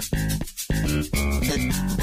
Thank you.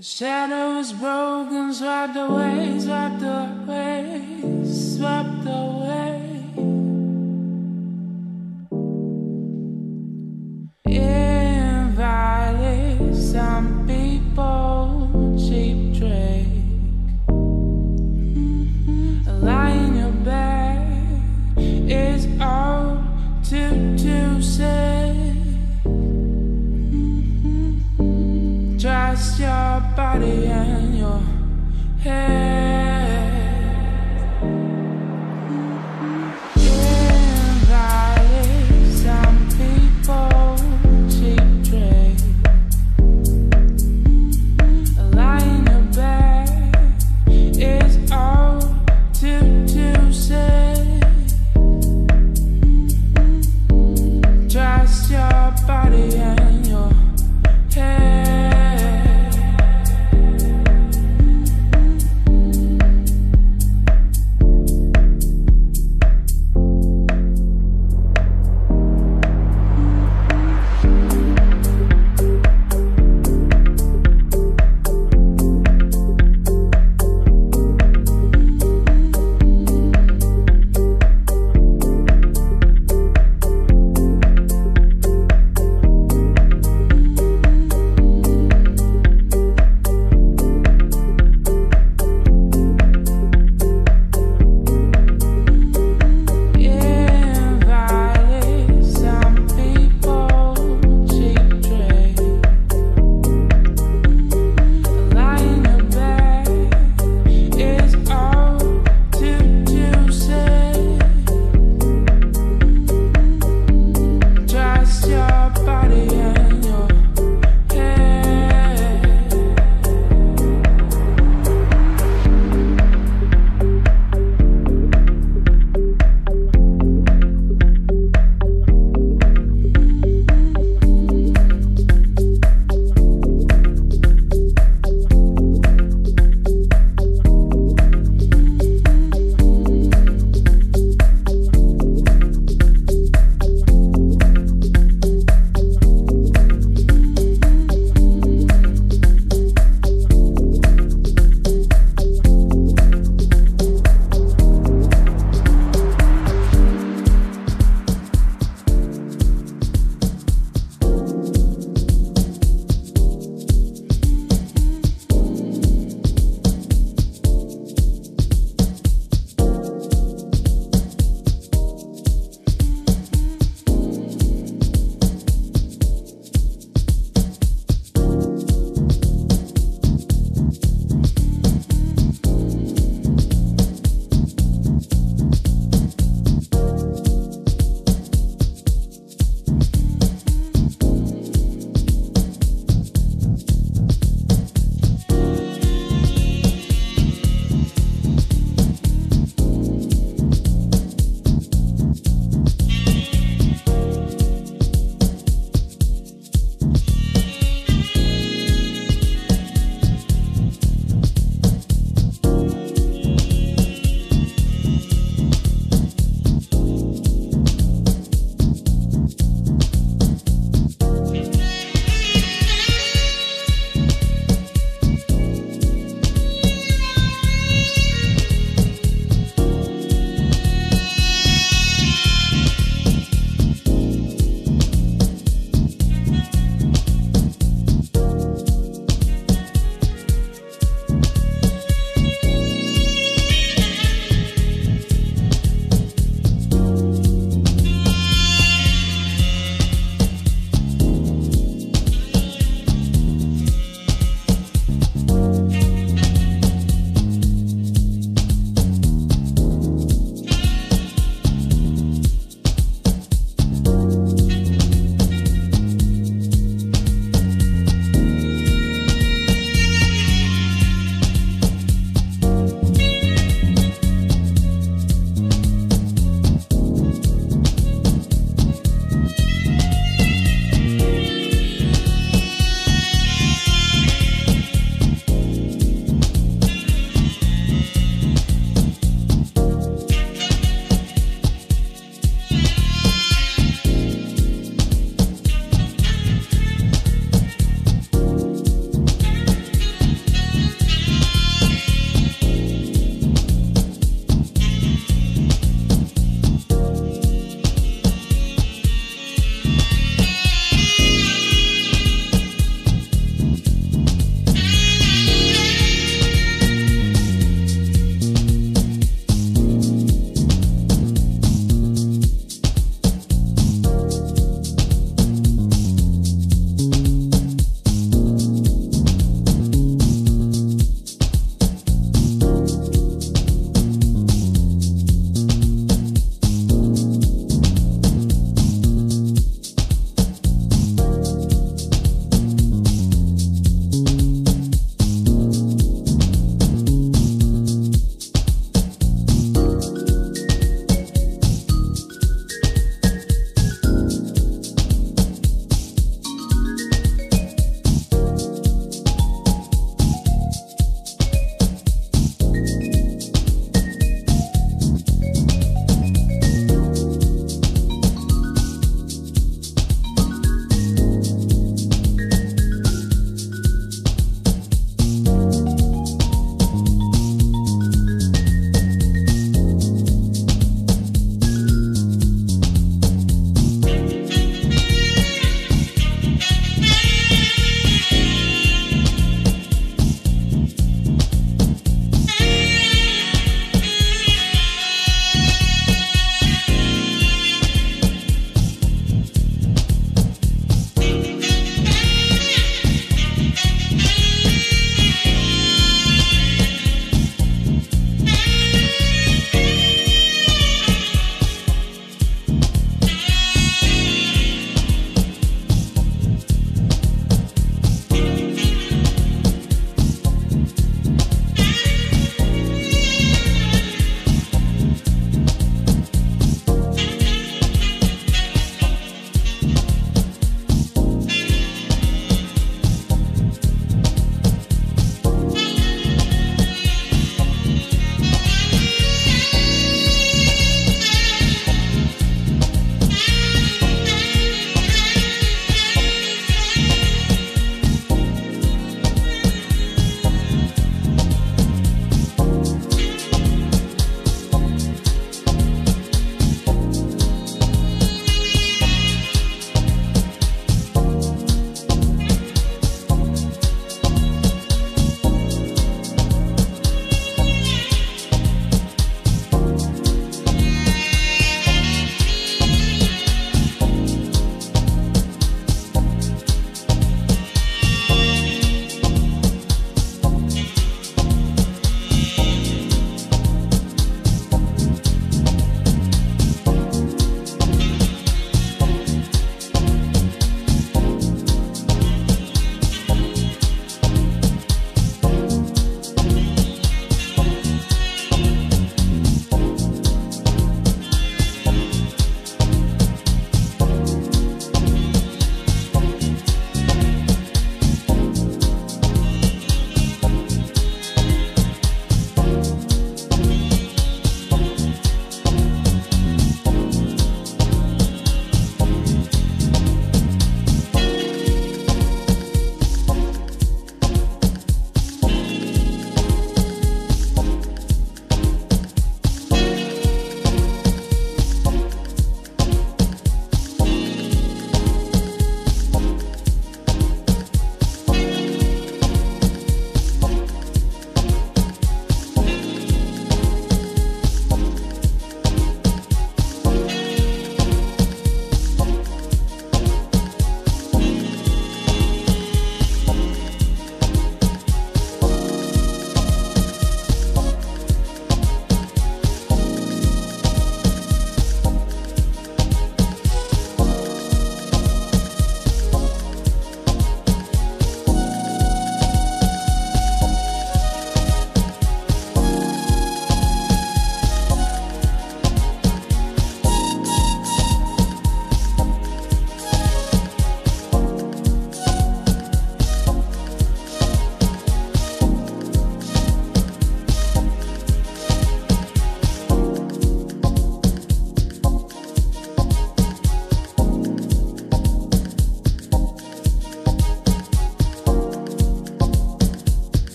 The shadow is broken, swept away, swept away, swept away. body and your head.